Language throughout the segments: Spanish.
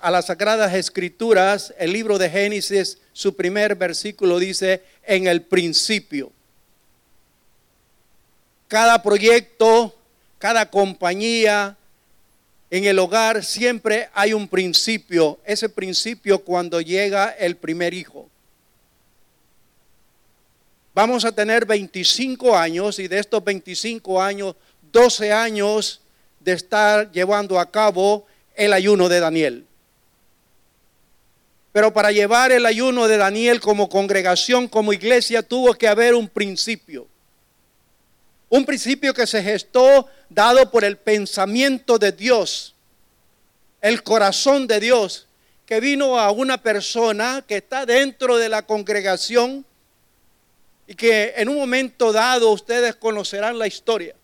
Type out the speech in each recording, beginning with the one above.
a las Sagradas Escrituras, el libro de Génesis, su primer versículo dice, en el principio. Cada proyecto, cada compañía, en el hogar siempre hay un principio. Ese principio cuando llega el primer hijo. Vamos a tener 25 años y de estos 25 años, 12 años de estar llevando a cabo el ayuno de Daniel. Pero para llevar el ayuno de Daniel como congregación, como iglesia, tuvo que haber un principio. Un principio que se gestó dado por el pensamiento de Dios, el corazón de Dios, que vino a una persona que está dentro de la congregación y que en un momento dado ustedes conocerán la historia.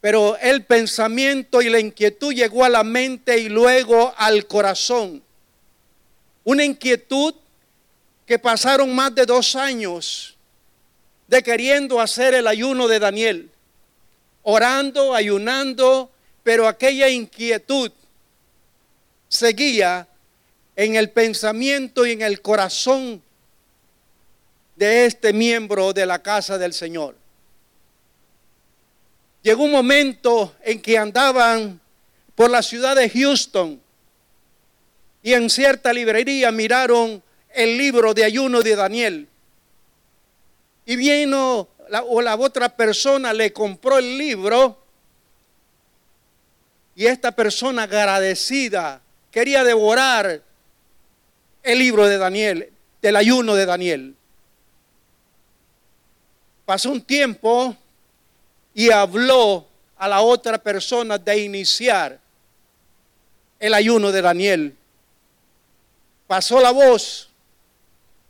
Pero el pensamiento y la inquietud llegó a la mente y luego al corazón. Una inquietud que pasaron más de dos años de queriendo hacer el ayuno de Daniel, orando, ayunando, pero aquella inquietud seguía en el pensamiento y en el corazón de este miembro de la casa del Señor. Llegó un momento en que andaban por la ciudad de Houston y en cierta librería miraron el libro de ayuno de Daniel. Y vino la, o la otra persona le compró el libro y esta persona agradecida quería devorar el libro de Daniel, del ayuno de Daniel. Pasó un tiempo y habló a la otra persona de iniciar el ayuno de Daniel. Pasó la voz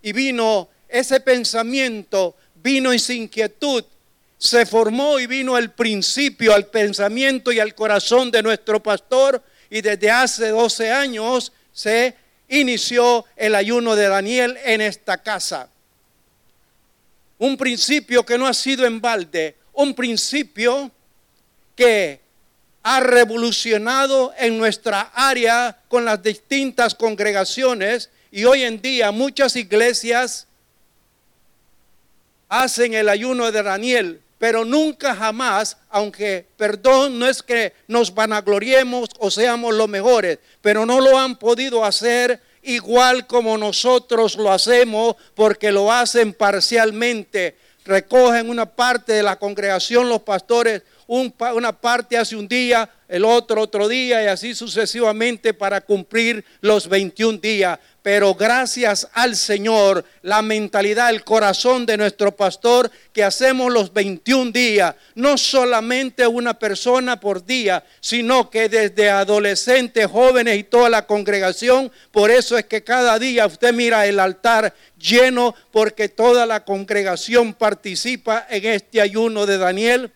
y vino ese pensamiento, vino esa inquietud, se formó y vino el principio al pensamiento y al corazón de nuestro pastor y desde hace 12 años se inició el ayuno de Daniel en esta casa. Un principio que no ha sido en balde, un principio que ha revolucionado en nuestra área con las distintas congregaciones y hoy en día muchas iglesias hacen el ayuno de Daniel, pero nunca jamás, aunque perdón, no es que nos vanagloriemos o seamos los mejores, pero no lo han podido hacer igual como nosotros lo hacemos porque lo hacen parcialmente recogen una parte de la congregación los pastores, una parte hace un día, el otro otro día y así sucesivamente para cumplir los 21 días. Pero gracias al Señor, la mentalidad, el corazón de nuestro pastor, que hacemos los 21 días, no solamente una persona por día, sino que desde adolescentes, jóvenes y toda la congregación, por eso es que cada día usted mira el altar lleno, porque toda la congregación participa en este ayuno de Daniel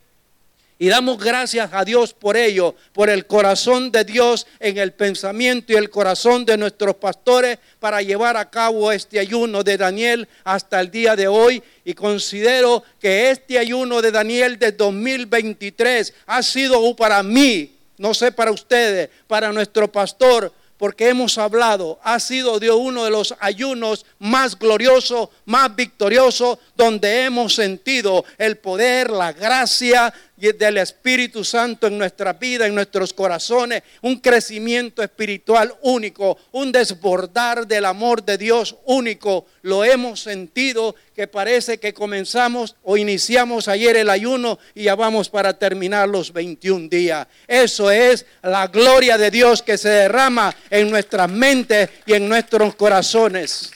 y damos gracias a Dios por ello, por el corazón de Dios en el pensamiento y el corazón de nuestros pastores para llevar a cabo este ayuno de Daniel hasta el día de hoy. Y considero que este ayuno de Daniel de 2023 ha sido para mí, no sé para ustedes, para nuestro pastor, porque hemos hablado, ha sido de uno de los ayunos más gloriosos, más victoriosos, donde hemos sentido el poder, la gracia del Espíritu Santo en nuestra vida, en nuestros corazones, un crecimiento espiritual único, un desbordar del amor de Dios único. Lo hemos sentido que parece que comenzamos o iniciamos ayer el ayuno y ya vamos para terminar los 21 días. Eso es la gloria de Dios que se derrama en nuestras mentes y en nuestros corazones.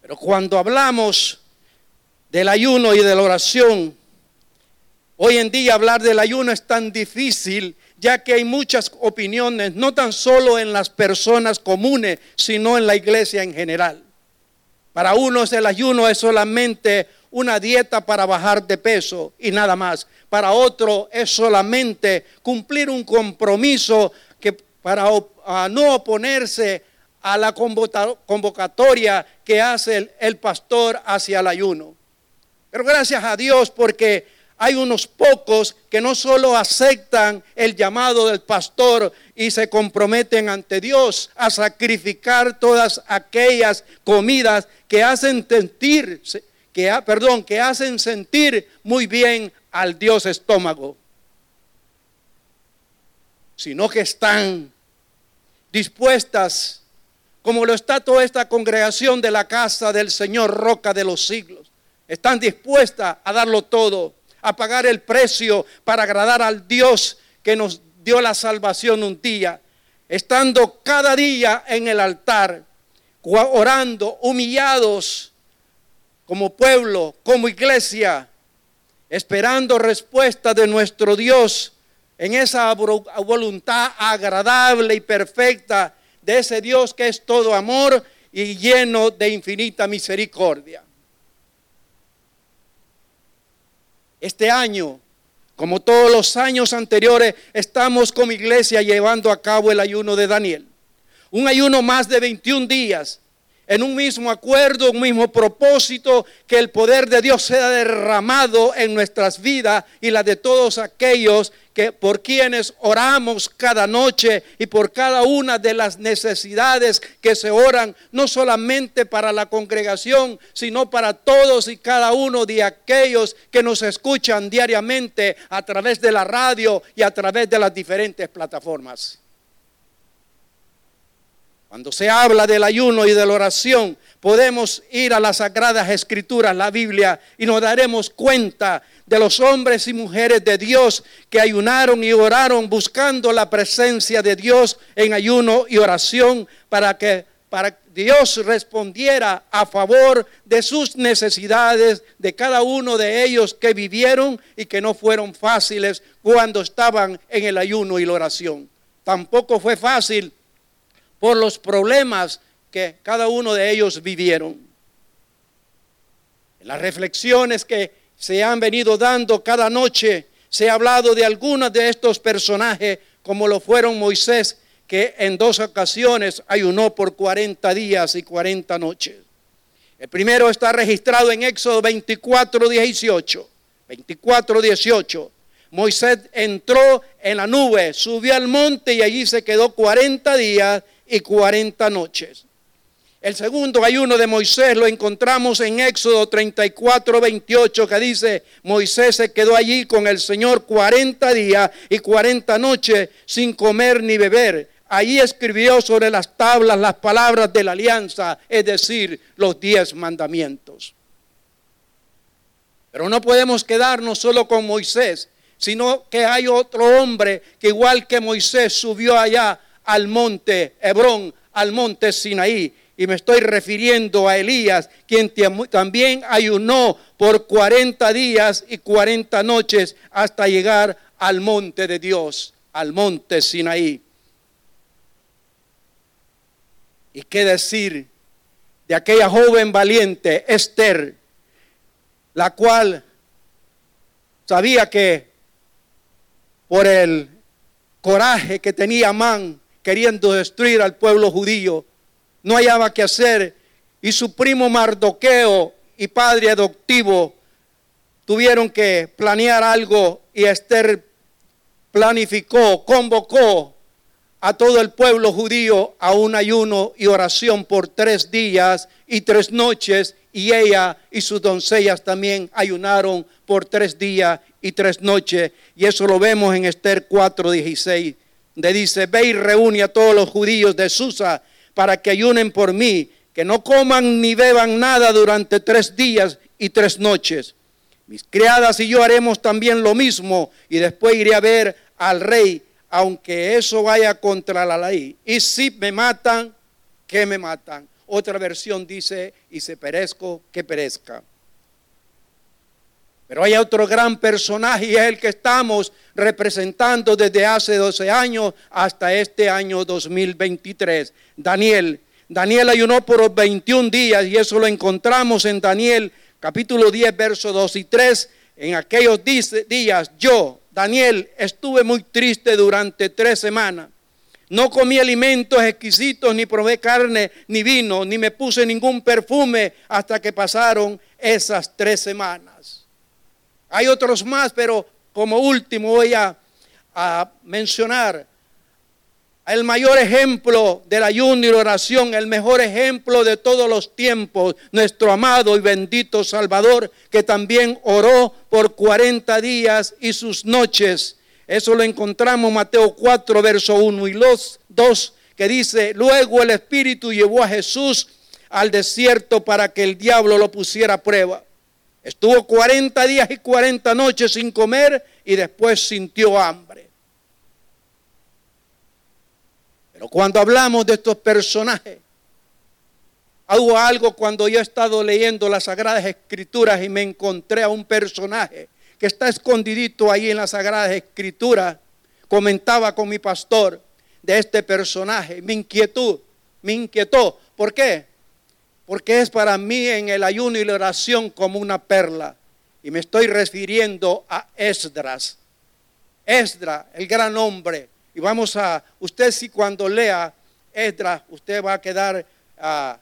Pero cuando hablamos del ayuno y de la oración, Hoy en día hablar del ayuno es tan difícil ya que hay muchas opiniones, no tan solo en las personas comunes, sino en la iglesia en general. Para unos el ayuno es solamente una dieta para bajar de peso y nada más. Para otro es solamente cumplir un compromiso que para no oponerse a la convocatoria que hace el pastor hacia el ayuno. Pero gracias a Dios porque hay unos pocos que no solo aceptan el llamado del pastor y se comprometen ante Dios a sacrificar todas aquellas comidas que hacen sentir, que, perdón, que hacen sentir muy bien al Dios estómago, sino que están dispuestas, como lo está toda esta congregación de la casa del Señor, roca de los siglos, están dispuestas a darlo todo a pagar el precio para agradar al Dios que nos dio la salvación un día, estando cada día en el altar, orando, humillados como pueblo, como iglesia, esperando respuesta de nuestro Dios en esa voluntad agradable y perfecta de ese Dios que es todo amor y lleno de infinita misericordia. Este año, como todos los años anteriores, estamos como iglesia llevando a cabo el ayuno de Daniel. Un ayuno más de 21 días, en un mismo acuerdo, un mismo propósito, que el poder de Dios sea derramado en nuestras vidas y la de todos aquellos que por quienes oramos cada noche y por cada una de las necesidades que se oran, no solamente para la congregación, sino para todos y cada uno de aquellos que nos escuchan diariamente a través de la radio y a través de las diferentes plataformas. Cuando se habla del ayuno y de la oración, podemos ir a las sagradas escrituras, la Biblia, y nos daremos cuenta de los hombres y mujeres de Dios que ayunaron y oraron buscando la presencia de Dios en ayuno y oración para que para Dios respondiera a favor de sus necesidades de cada uno de ellos que vivieron y que no fueron fáciles cuando estaban en el ayuno y la oración. Tampoco fue fácil por los problemas que cada uno de ellos vivieron. Las reflexiones que se han venido dando cada noche, se ha hablado de algunos de estos personajes, como lo fueron Moisés, que en dos ocasiones ayunó por 40 días y 40 noches. El primero está registrado en Éxodo 24, 18. 24, 18. Moisés entró en la nube, subió al monte y allí se quedó 40 días y 40 noches. El segundo ayuno de Moisés lo encontramos en Éxodo 34, 28, que dice, Moisés se quedó allí con el Señor 40 días y 40 noches sin comer ni beber. Allí escribió sobre las tablas las palabras de la alianza, es decir, los diez mandamientos. Pero no podemos quedarnos solo con Moisés, sino que hay otro hombre que igual que Moisés subió allá al monte Hebrón, al monte Sinaí. Y me estoy refiriendo a Elías, quien también ayunó por 40 días y 40 noches hasta llegar al monte de Dios, al monte Sinaí. ¿Y qué decir de aquella joven valiente, Esther, la cual sabía que por el coraje que tenía Amán, queriendo destruir al pueblo judío. No hallaba qué hacer y su primo Mardoqueo y padre adoptivo tuvieron que planear algo y Esther planificó, convocó a todo el pueblo judío a un ayuno y oración por tres días y tres noches y ella y sus doncellas también ayunaron por tres días y tres noches. Y eso lo vemos en Esther 4:16 de dice, ve y reúne a todos los judíos de Susa para que ayunen por mí, que no coman ni beban nada durante tres días y tres noches. Mis criadas y yo haremos también lo mismo y después iré a ver al rey, aunque eso vaya contra la ley. Y si me matan, que me matan. Otra versión dice, y se perezco, que perezca. Pero hay otro gran personaje y es el que estamos representando desde hace 12 años hasta este año 2023. Daniel. Daniel ayunó por 21 días y eso lo encontramos en Daniel capítulo 10, versos 2 y 3. En aquellos días yo, Daniel, estuve muy triste durante tres semanas. No comí alimentos exquisitos, ni probé carne, ni vino, ni me puse ningún perfume hasta que pasaron esas tres semanas. Hay otros más, pero como último voy a, mencionar el mayor ejemplo del ayuno y la oración, el mejor ejemplo de todos los tiempos, nuestro amado y bendito Salvador, que también oró por 40 días y sus noches. Eso lo encontramos en Mateo 4, verso 1 y 2, que dice, luego el Espíritu llevó a Jesús al desierto para que el diablo lo pusiera a prueba. Estuvo 40 días y 40 noches sin comer y después sintió hambre. Pero cuando hablamos de estos personajes, hubo algo cuando yo he estado leyendo las Sagradas Escrituras y me encontré a un personaje que está escondidito ahí en las Sagradas Escrituras. Comentaba con mi pastor de este personaje, mi inquietud, me inquietó. ¿Por qué? Porque es para mí en el ayuno y la oración como una perla. Y me estoy refiriendo a Esdras. Esdras, el gran hombre, y vamos a, usted si cuando lea Esdras, usted va a quedar ah,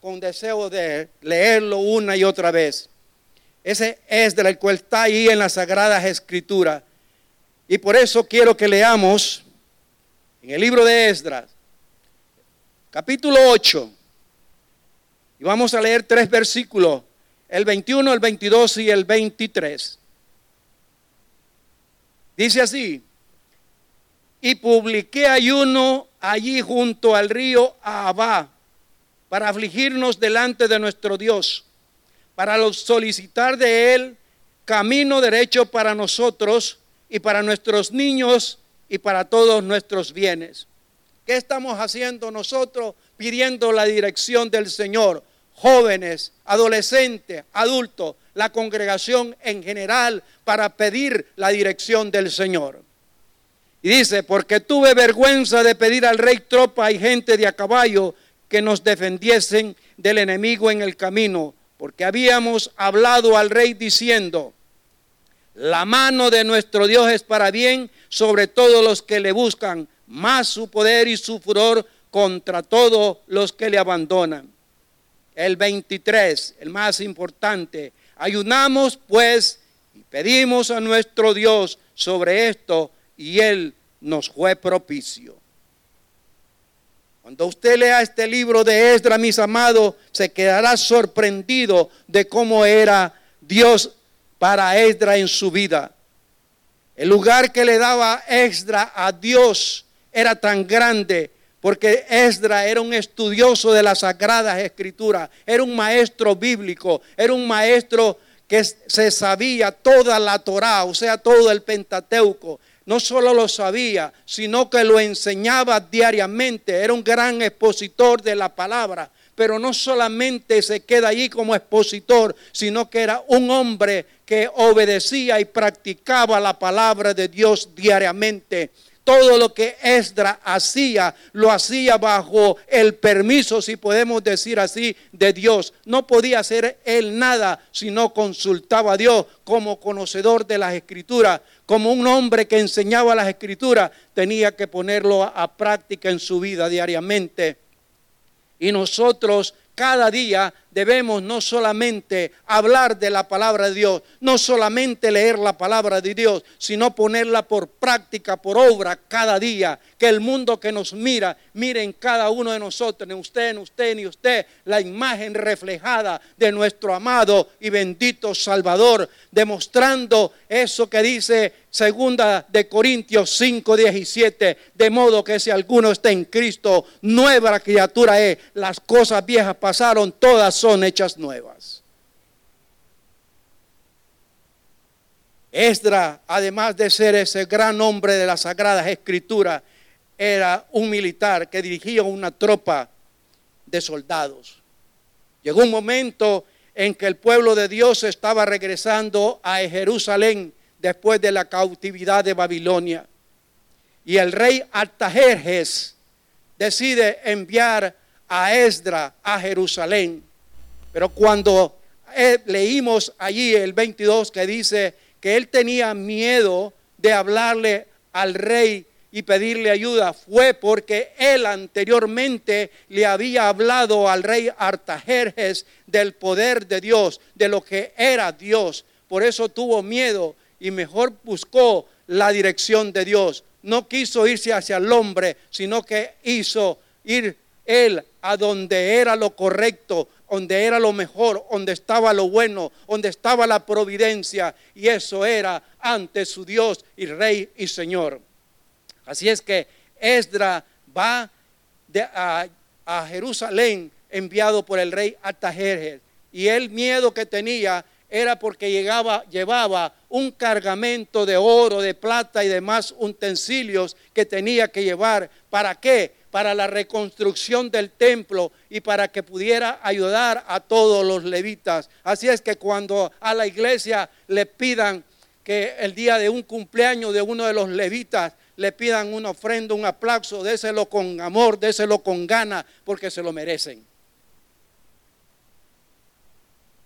con deseo de leerlo una y otra vez. Ese Esdras, el cual está ahí en las Sagradas Escrituras. Y por eso quiero que leamos en el libro de Esdras, capítulo 8. Y vamos a leer tres versículos, el 21, el 22 y el 23. Dice así, y publiqué ayuno allí junto al río Abá para afligirnos delante de nuestro Dios, para solicitar de Él camino derecho para nosotros y para nuestros niños y para todos nuestros bienes. ¿Qué estamos haciendo nosotros? Pidiendo la dirección del Señor. Jóvenes, adolescentes, adultos, la congregación en general, para pedir la dirección del Señor. Y dice, porque tuve vergüenza de pedir al rey tropa y gente de a caballo que nos defendiesen del enemigo en el camino, porque habíamos hablado al rey diciendo, la mano de nuestro Dios es para bien sobre todos los que le buscan, más su poder y su furor contra todos los que le abandonan. El 23, el más importante, ayunamos pues y pedimos a nuestro Dios sobre esto y Él nos fue propicio. Cuando usted lea este libro de Esdras, mis amados, se quedará sorprendido de cómo era Dios para Esdras en su vida. El lugar que le daba Esdras a Dios era tan grande porque Esdras era un estudioso de las sagradas escrituras, era un maestro bíblico, era un maestro que se sabía toda la Torá, o sea, todo el Pentateuco no solo lo sabía, sino que lo enseñaba diariamente. Era un gran expositor de la palabra. Pero no solamente se queda allí como expositor, sino que era un hombre que obedecía y practicaba la palabra de Dios diariamente. Todo lo que Esdra hacía, lo hacía bajo el permiso, si podemos decir así, de Dios. No podía hacer él nada si no consultaba a Dios como conocedor de las escrituras, como un hombre que enseñaba las escrituras, tenía que ponerlo a práctica en su vida diariamente. Y nosotros cada día debemos no solamente hablar de la palabra de Dios, no solamente leer la palabra de Dios, sino ponerla por práctica, por obra cada día. Que el mundo que nos mira, mire en cada uno de nosotros, en usted, en usted, en usted, la imagen reflejada de nuestro amado y bendito Salvador, demostrando eso que dice segunda de Corintios 5, 17, de modo que si alguno está en Cristo, nueva criatura es, las cosas viejas pasaron, todas son hechas nuevas. Esdra, además de ser ese gran hombre de las sagradas escrituras, era un militar que dirigía una tropa de soldados. Llegó un momento en que el pueblo de Dios estaba regresando a Jerusalén después de la cautividad de Babilonia. Y el rey Artajerjes decide enviar a Esdra a Jerusalén. Pero cuando eh, leímos allí el 22 que dice que él tenía miedo de hablarle al rey y pedirle ayuda, fue porque él anteriormente le había hablado al rey Artajerjes del poder de Dios, de lo que era Dios. por eso tuvo miedo y mejor buscó la dirección de Dios. No quiso irse hacia el hombre, sino que hizo ir él a donde era lo correcto, donde era lo mejor, donde estaba lo bueno, donde estaba la providencia. Y eso era ante su Dios y Rey y Señor. Así es que Esdra va a, Jerusalén enviado por el rey Artajerjes. Y el miedo que tenía era porque llegaba, llevaba un cargamento de oro, de plata y demás utensilios que tenía que llevar. ¿Para qué? Para la reconstrucción del templo y para que pudiera ayudar a todos los levitas. Así es que cuando a la iglesia le pidan que el día de un cumpleaños de uno de los levitas le pidan una ofrenda, un aplauso, déselo con amor, déselo con gana, porque se lo merecen.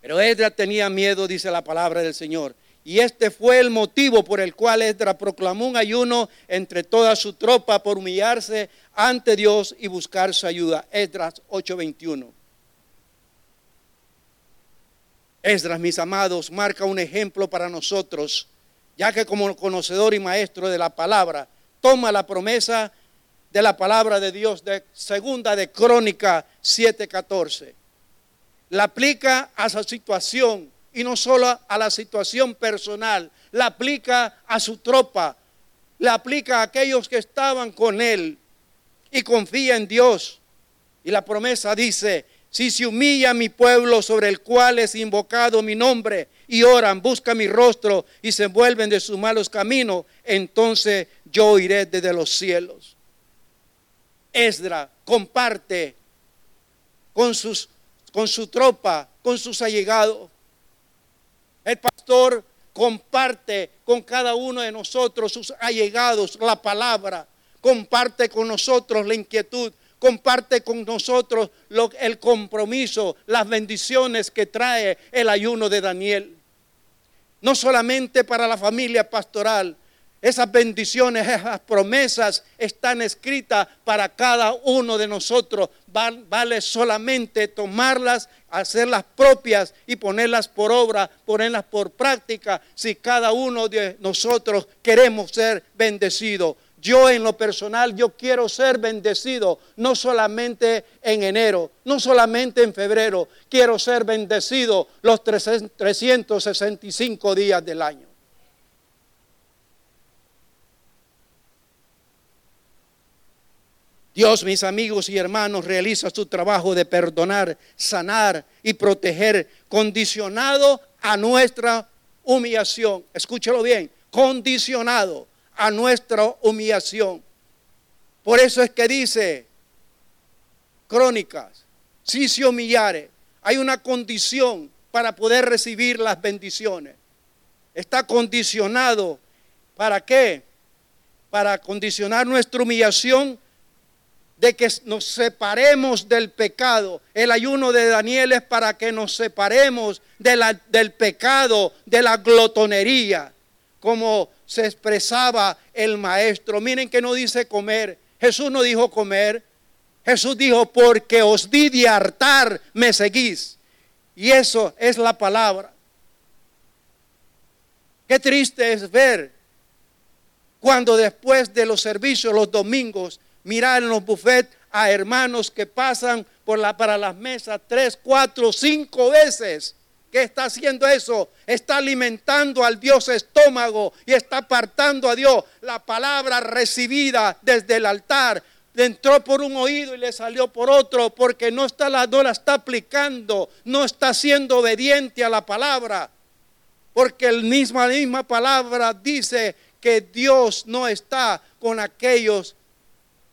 Pero Edra tenía miedo, dice la palabra del Señor. Y este fue el motivo por el cual Edra proclamó un ayuno entre toda su tropa por humillarse ante Dios y buscar su ayuda. Esdras 8:21. Esdras, mis amados, marca un ejemplo para nosotros, ya que como conocedor y maestro de la palabra, toma la promesa de la palabra de Dios de segunda de Crónica 7:14. La aplica a su situación y no solo a la situación personal, la aplica a su tropa, la aplica a aquellos que estaban con él y confía en Dios. Y la promesa dice, si se humilla mi pueblo sobre el cual es invocado mi nombre y oran, buscan mi rostro y se vuelven de sus malos caminos, entonces yo iré desde los cielos. Esdra comparte con, sus, con su tropa, con sus allegados. Pastor comparte con cada uno de nosotros, sus allegados, la palabra. Comparte con nosotros la inquietud comparte con nosotros el compromiso, las bendiciones que trae el ayuno de Daniel. No solamente para la familia pastoral, esas bendiciones, esas promesas están escritas para cada uno de nosotros. Vale solamente tomarlas, hacerlas propias y ponerlas por obra, ponerlas por práctica, si cada uno de nosotros queremos ser bendecidos. Yo en lo personal, yo quiero ser bendecido, no solamente en enero, no solamente en febrero, quiero ser bendecido los 365 días del año. Dios, mis amigos y hermanos, realiza su trabajo de perdonar, sanar y proteger, condicionado a nuestra humillación. Escúchelo bien, condicionado a nuestra humillación. Por eso es que dice Crónicas, si se humillare, hay una condición para poder recibir las bendiciones. Está condicionado. ¿Para qué? Para condicionar nuestra humillación de que nos separemos del pecado. El ayuno de Daniel es para que nos separemos del pecado, de la glotonería, como se expresaba el maestro. Miren que no dice comer. Jesús no dijo comer. Jesús dijo, porque os di de hartar, me seguís. Y eso es la palabra. Qué triste es ver cuando después de los servicios los domingos mirar en los buffets a hermanos que pasan por la, para las mesas tres, cuatro, cinco veces ¿Qué está haciendo eso? Está alimentando al Dios estómago y está apartando a Dios. La palabra recibida desde el altar entró por un oído y le salió por otro porque no, está la, no la está aplicando, no está siendo obediente a la palabra. Porque el misma, la misma palabra dice que Dios no está con aquellos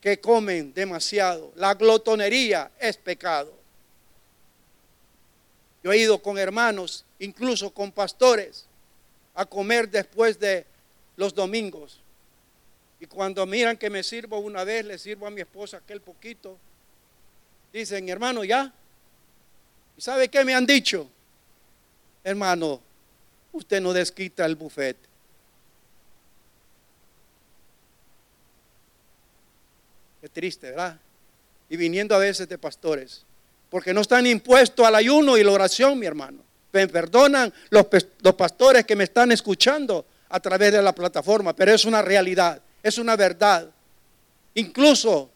que comen demasiado. La glotonería es pecado. Yo he ido con hermanos, incluso con pastores, a comer después de los domingos. Y cuando miran que me sirvo una vez, le sirvo a mi esposa aquel poquito. Dicen, hermano, ya. ¿Y sabe qué me han dicho? Hermano, usted no desquita el buffet. Qué triste, ¿verdad? Y viniendo a veces de pastores porque no están impuestos al ayuno y la oración, mi hermano. me perdonan los, los pastores que me están escuchando a través de la plataforma, pero es una realidad, es una verdad. Incluso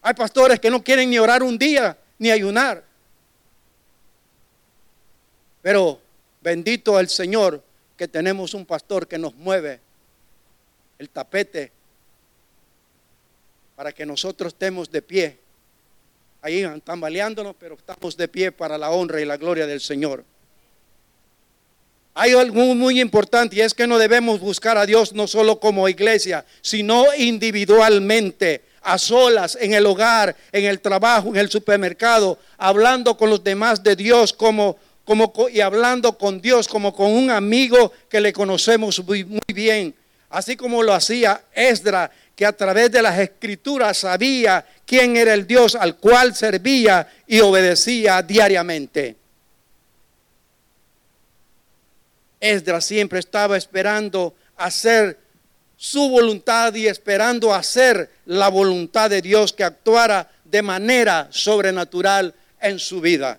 hay pastores que no quieren ni orar un día ni ayunar. Pero bendito el Señor que tenemos un pastor que nos mueve el tapete para que nosotros estemos de pie. Ahí tambaleándonos, pero estamos de pie para la honra y la gloria del Señor. Hay algo muy importante y es que no debemos buscar a Dios no solo como iglesia, sino individualmente, a solas, en el hogar, en el trabajo, en el supermercado, hablando con los demás de Dios como, y hablando con Dios como con un amigo que le conocemos muy bien, así como lo hacía Esdra, que a través de las escrituras sabía quién era el Dios al cual servía y obedecía diariamente. Esdras siempre estaba esperando hacer su voluntad y esperando hacer la voluntad de Dios que actuara de manera sobrenatural en su vida.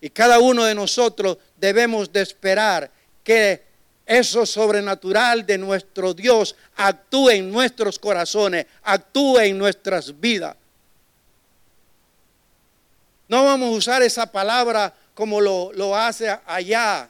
Y cada uno de nosotros debemos de esperar que eso sobrenatural de nuestro Dios actúe en nuestros corazones, actúe en nuestras vidas. No vamos a usar esa palabra como lo, lo hace allá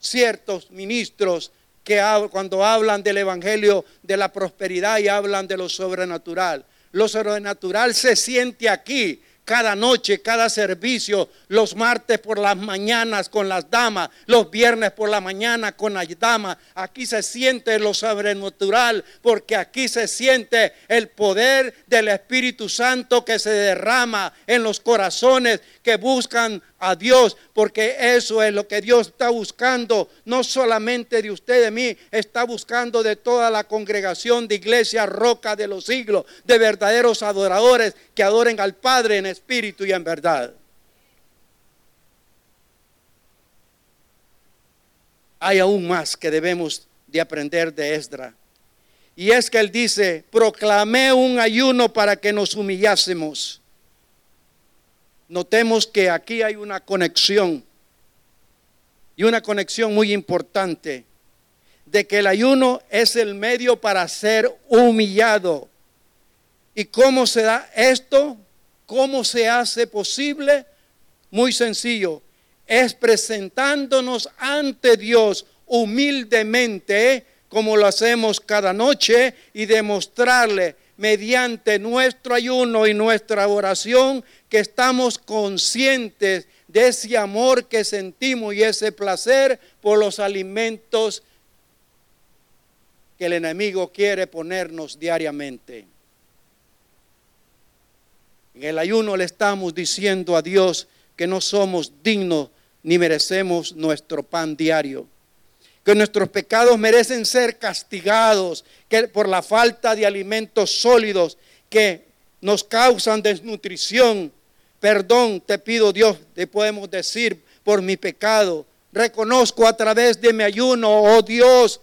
ciertos ministros que cuando hablan del Evangelio de la prosperidad y hablan de lo sobrenatural. Lo sobrenatural se siente aquí, cada noche, cada servicio, los martes por las mañanas con las damas, los viernes por la mañana con las damas. Aquí se siente lo sobrenatural porque aquí se siente el poder del Espíritu Santo que se derrama en los corazones que buscan a Dios, porque eso es lo que Dios está buscando, no solamente de usted, de mí, está buscando de toda la congregación de iglesia roca de los siglos, de verdaderos adoradores que adoren al Padre en espíritu y en verdad. Hay aún más que debemos de aprender de Esdra. Y es que él dice, proclamé un ayuno para que nos humillásemos notemos que aquí hay una conexión y una conexión muy importante de que el ayuno es el medio para ser humillado. ¿Y cómo se da esto? ¿Cómo se hace posible? Muy sencillo, es presentándonos ante Dios humildemente, como lo hacemos cada noche, y demostrarle mediante nuestro ayuno y nuestra oración que estamos conscientes de ese amor que sentimos y ese placer por los alimentos que el enemigo quiere ponernos diariamente. En el ayuno le estamos diciendo a Dios que no somos dignos ni merecemos nuestro pan diario que nuestros pecados merecen ser castigados que por la falta de alimentos sólidos que nos causan desnutrición. Perdón te pido Dios, te podemos decir por mi pecado. Reconozco a través de mi ayuno, oh Dios,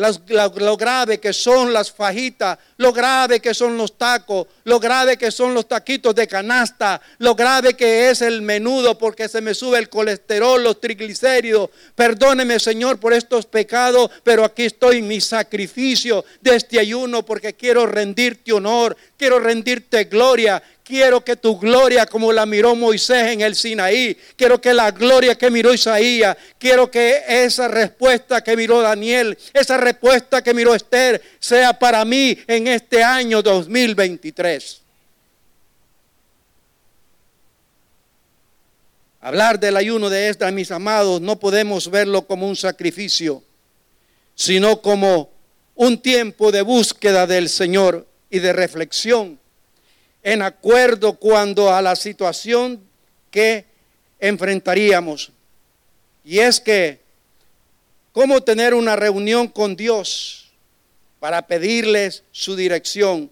lo grave que son las fajitas, lo grave que son los tacos, lo grave que son los taquitos de canasta, lo grave que es el menudo porque se me sube el colesterol, los triglicéridos. Perdóneme, Señor, por estos pecados, pero aquí estoy mi sacrificio de este ayuno porque quiero rendirte honor, quiero rendirte gloria, Quiero que tu gloria, como la miró Moisés en el Sinaí, quiero que la gloria que miró Isaías, quiero que esa respuesta que miró Daniel, esa respuesta que miró Esther, sea para mí en este año 2023. Hablar del ayuno de esta, mis amados, no podemos verlo como un sacrificio, sino como un tiempo de búsqueda del Señor y de reflexión en acuerdo cuando a la situación que enfrentaríamos. Y es que, ¿cómo tener una reunión con Dios para pedirles su dirección?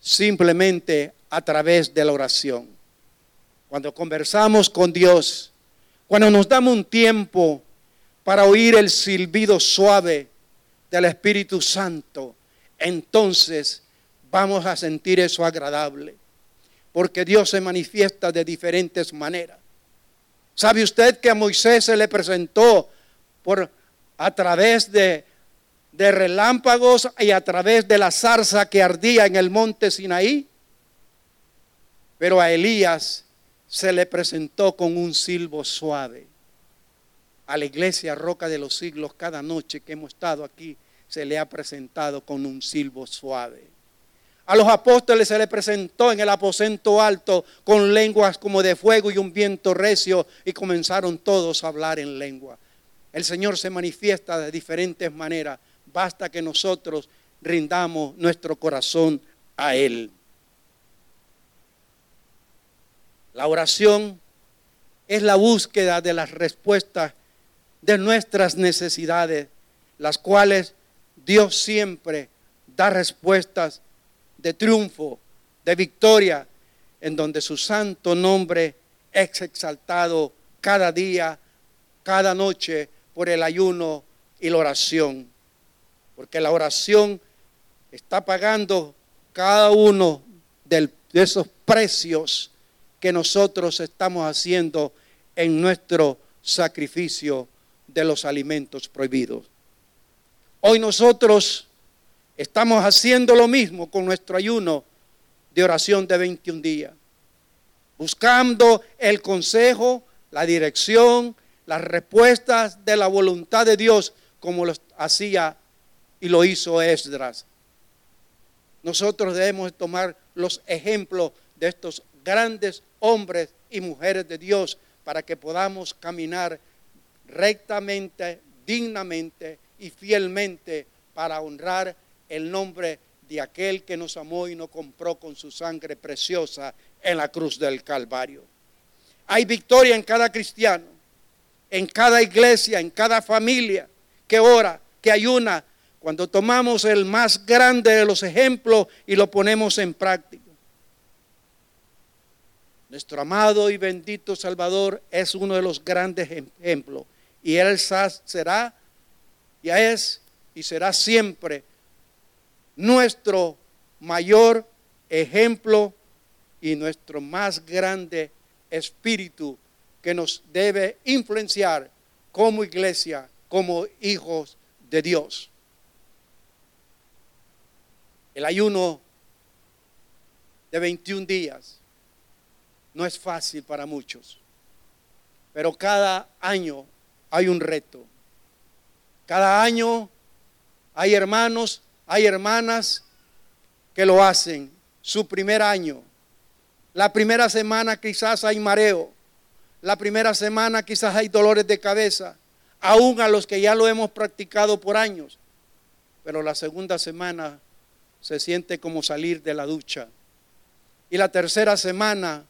Simplemente a través de la oración. Cuando conversamos con Dios, cuando nos damos un tiempo para oír el silbido suave del Espíritu Santo, entonces vamos a sentir eso agradable porque Dios se manifiesta de diferentes maneras. ¿Sabe usted que a Moisés se le presentó por a través de, de relámpagos y a través de la zarza que ardía en el monte Sinaí? Pero a Elías se le presentó con un silbo suave. A la iglesia Roca de los Siglos cada noche que hemos estado aquí se le ha presentado con un silbo suave. A los apóstoles se le presentó en el aposento alto con lenguas como de fuego y un viento recio y comenzaron todos a hablar en lengua. El Señor se manifiesta de diferentes maneras. Basta que nosotros rindamos nuestro corazón a Él. La oración es la búsqueda de las respuestas de nuestras necesidades, las cuales Dios siempre da respuestas de triunfo, de victoria, en donde su santo nombre es exaltado cada día, cada noche, por el ayuno y la oración. Porque la oración está pagando cada uno de esos precios que nosotros estamos haciendo en nuestro sacrificio de los alimentos prohibidos. Hoy nosotros estamos haciendo lo mismo con nuestro ayuno de oración de 21 días, buscando el consejo, la dirección, las respuestas de la voluntad de Dios como lo hacía y lo hizo Esdras. Nosotros debemos tomar los ejemplos de estos grandes hombres y mujeres de Dios para que podamos caminar rectamente, dignamente y fielmente para honrar el nombre de aquel que nos amó y nos compró con su sangre preciosa en la cruz del Calvario. Hay victoria en cada cristiano, en cada iglesia, en cada familia que ora, que ayuna, cuando tomamos el más grande de los ejemplos y lo ponemos en práctica. Nuestro amado y bendito Salvador es uno de los grandes ejemplos. Y Él será, ya es y será siempre nuestro mayor ejemplo y nuestro más grande espíritu que nos debe influenciar como iglesia, como hijos de Dios. El ayuno de 21 días no es fácil para muchos, pero cada año hay un reto. Cada año hay hermanos, hay hermanas que lo hacen. Su primer año. La primera semana quizás hay mareo. La primera semana quizás hay dolores de cabeza. Aún a los que ya lo hemos practicado por años. Pero la segunda semana se siente como salir de la ducha. Y la tercera semana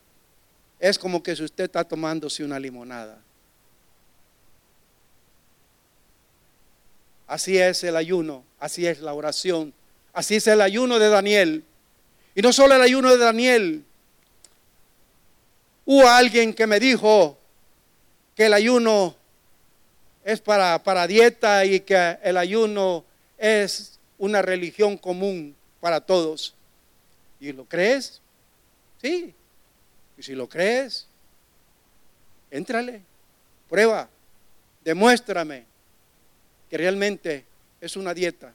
es como que si usted está tomándose una limonada. Así es el ayuno, así es la oración, así es el ayuno de Daniel. Y no solo el ayuno de Daniel. Hubo alguien que me dijo que el ayuno es para, para dieta y que el ayuno es una religión común para todos. ¿Y lo crees? Sí, y si lo crees, éntrale, prueba, demuéstrame que realmente es una dieta.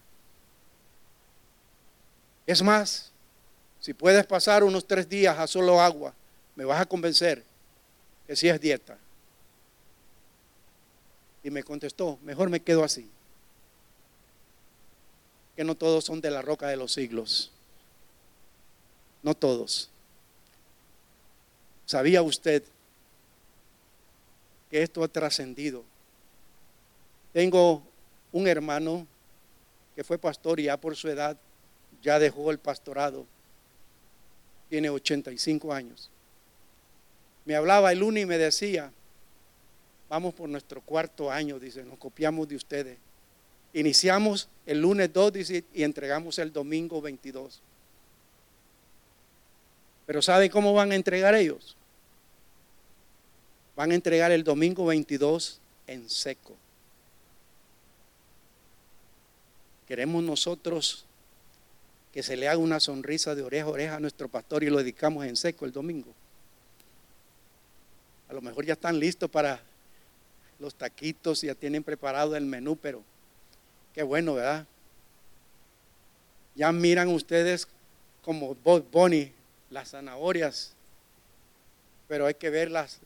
Es más, si puedes pasar unos tres días a solo agua, me vas a convencer que sí es dieta. Y me contestó, mejor me quedo así. Que no todos son de la roca de los siglos. No todos. ¿Sabía usted que esto ha trascendido? Tengo un hermano que fue pastor y ya por su edad ya dejó el pastorado. Tiene 85 años. Me hablaba el lunes y me decía, vamos por nuestro cuarto año, dice, nos copiamos de ustedes. Iniciamos el lunes 2 dice, y entregamos el domingo 22. Pero ¿sabe cómo van a entregar ellos? van a entregar el domingo 22 en seco. Queremos nosotros que se le haga una sonrisa de oreja a oreja a nuestro pastor y lo dedicamos en seco el domingo. A lo mejor ya están listos para los taquitos, ya tienen preparado el menú, pero qué bueno, ¿verdad? Ya miran ustedes como Bob Bonnie las zanahorias, pero hay que ver las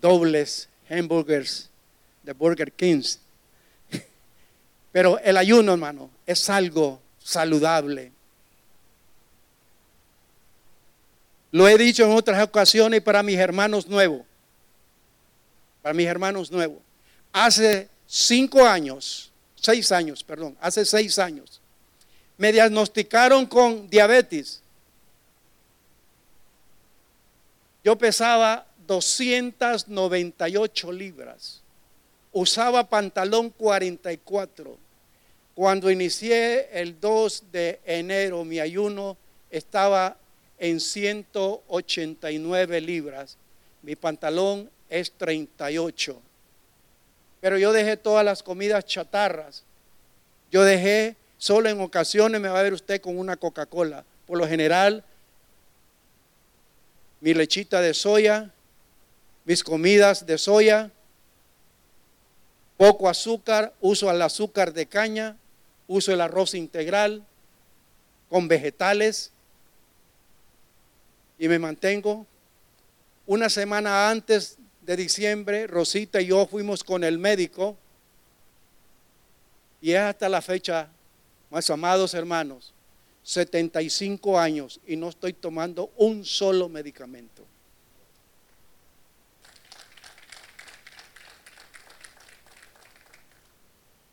dobles hamburgers de Burger Kings. Pero el ayuno, hermano, es algo saludable. Lo he dicho en otras ocasiones para mis hermanos nuevos. Para mis hermanos nuevos. Hace cinco años, seis años, perdón, hace seis años, me diagnosticaron con diabetes. Yo pesaba 298 libras. Usaba pantalón 44. Cuando inicié el 2 de enero mi ayuno estaba en 189 libras. Mi pantalón es 38. Pero yo dejé todas las comidas chatarras. Yo dejé, solo en ocasiones me va a ver usted con una Coca-Cola. Por lo general, mi lechita de soya, mis comidas de soya, poco azúcar, uso el azúcar de caña, uso el arroz integral con vegetales y me mantengo. Una semana antes de diciembre, Rosita y yo fuimos con el médico y es hasta la fecha, más amados hermanos, 75 años y no estoy tomando un solo medicamento.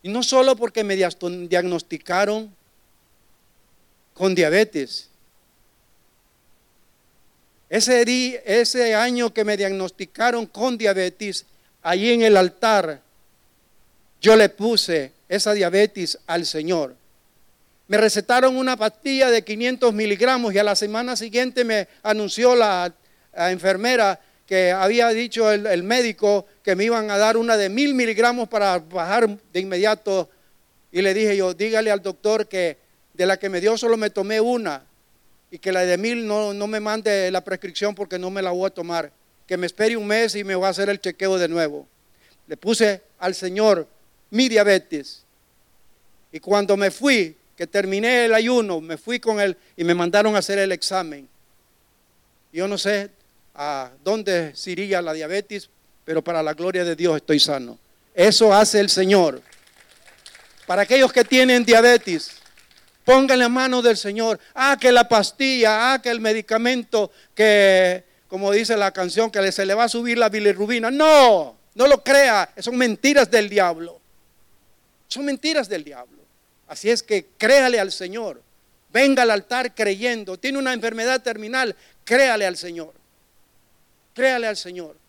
Y no solo porque me diagnosticaron con diabetes. Ese, ese año que me diagnosticaron con diabetes, allí en el altar, yo le puse esa diabetes al Señor. Me recetaron una pastilla de 500 miligramos y a la semana siguiente me anunció la, enfermera que había dicho el, médico que me iban a dar una de mil miligramos para bajar de inmediato. Y le dije yo, dígale al doctor que de la que me dio solo me tomé una y que la de mil no, no me mande la prescripción porque no me la voy a tomar. Que me espere un mes y me va a hacer el chequeo de nuevo. Le puse al Señor mi diabetes. Y cuando me fui, que terminé el ayuno, me fui con él y me mandaron a hacer el examen. Yo no sé, a dónde iría la diabetes, pero para la gloria de Dios estoy sano. Eso hace el Señor. Para aquellos que tienen diabetes, pongan la mano del Señor. Ah, que la pastilla, ah, que el medicamento, que, como dice la canción, que se le va a subir la bilirrubina. No, no lo crea. Son mentiras del diablo. Son mentiras del diablo. Así es que créale al Señor. Venga al altar creyendo. Tiene una enfermedad terminal, créale al Señor. Créale al Señor.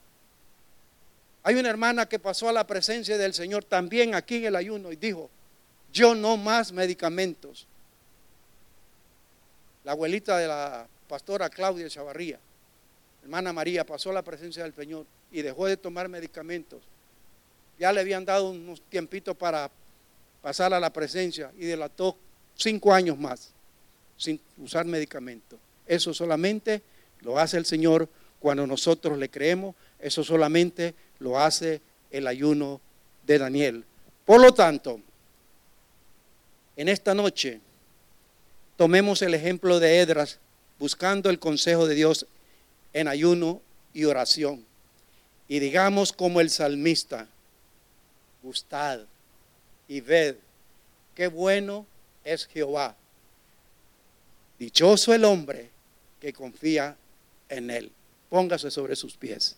Hay una hermana que pasó a la presencia del Señor también aquí en el ayuno y dijo, yo no más medicamentos. La abuelita de la pastora Claudia Chavarría, hermana María, pasó a la presencia del Señor y dejó de tomar medicamentos. Ya le habían dado unos tiempitos para pasar a la presencia y delató cinco años más sin usar medicamentos. Eso solamente lo hace el Señor cuando nosotros le creemos, eso solamente lo hace el ayuno de Daniel. Por lo tanto, en esta noche tomemos el ejemplo de Edras buscando el consejo de Dios en ayuno y oración. Y digamos como el salmista, gustad y ved qué bueno es Jehová. Dichoso el hombre que confía en él. Póngase sobre sus pies.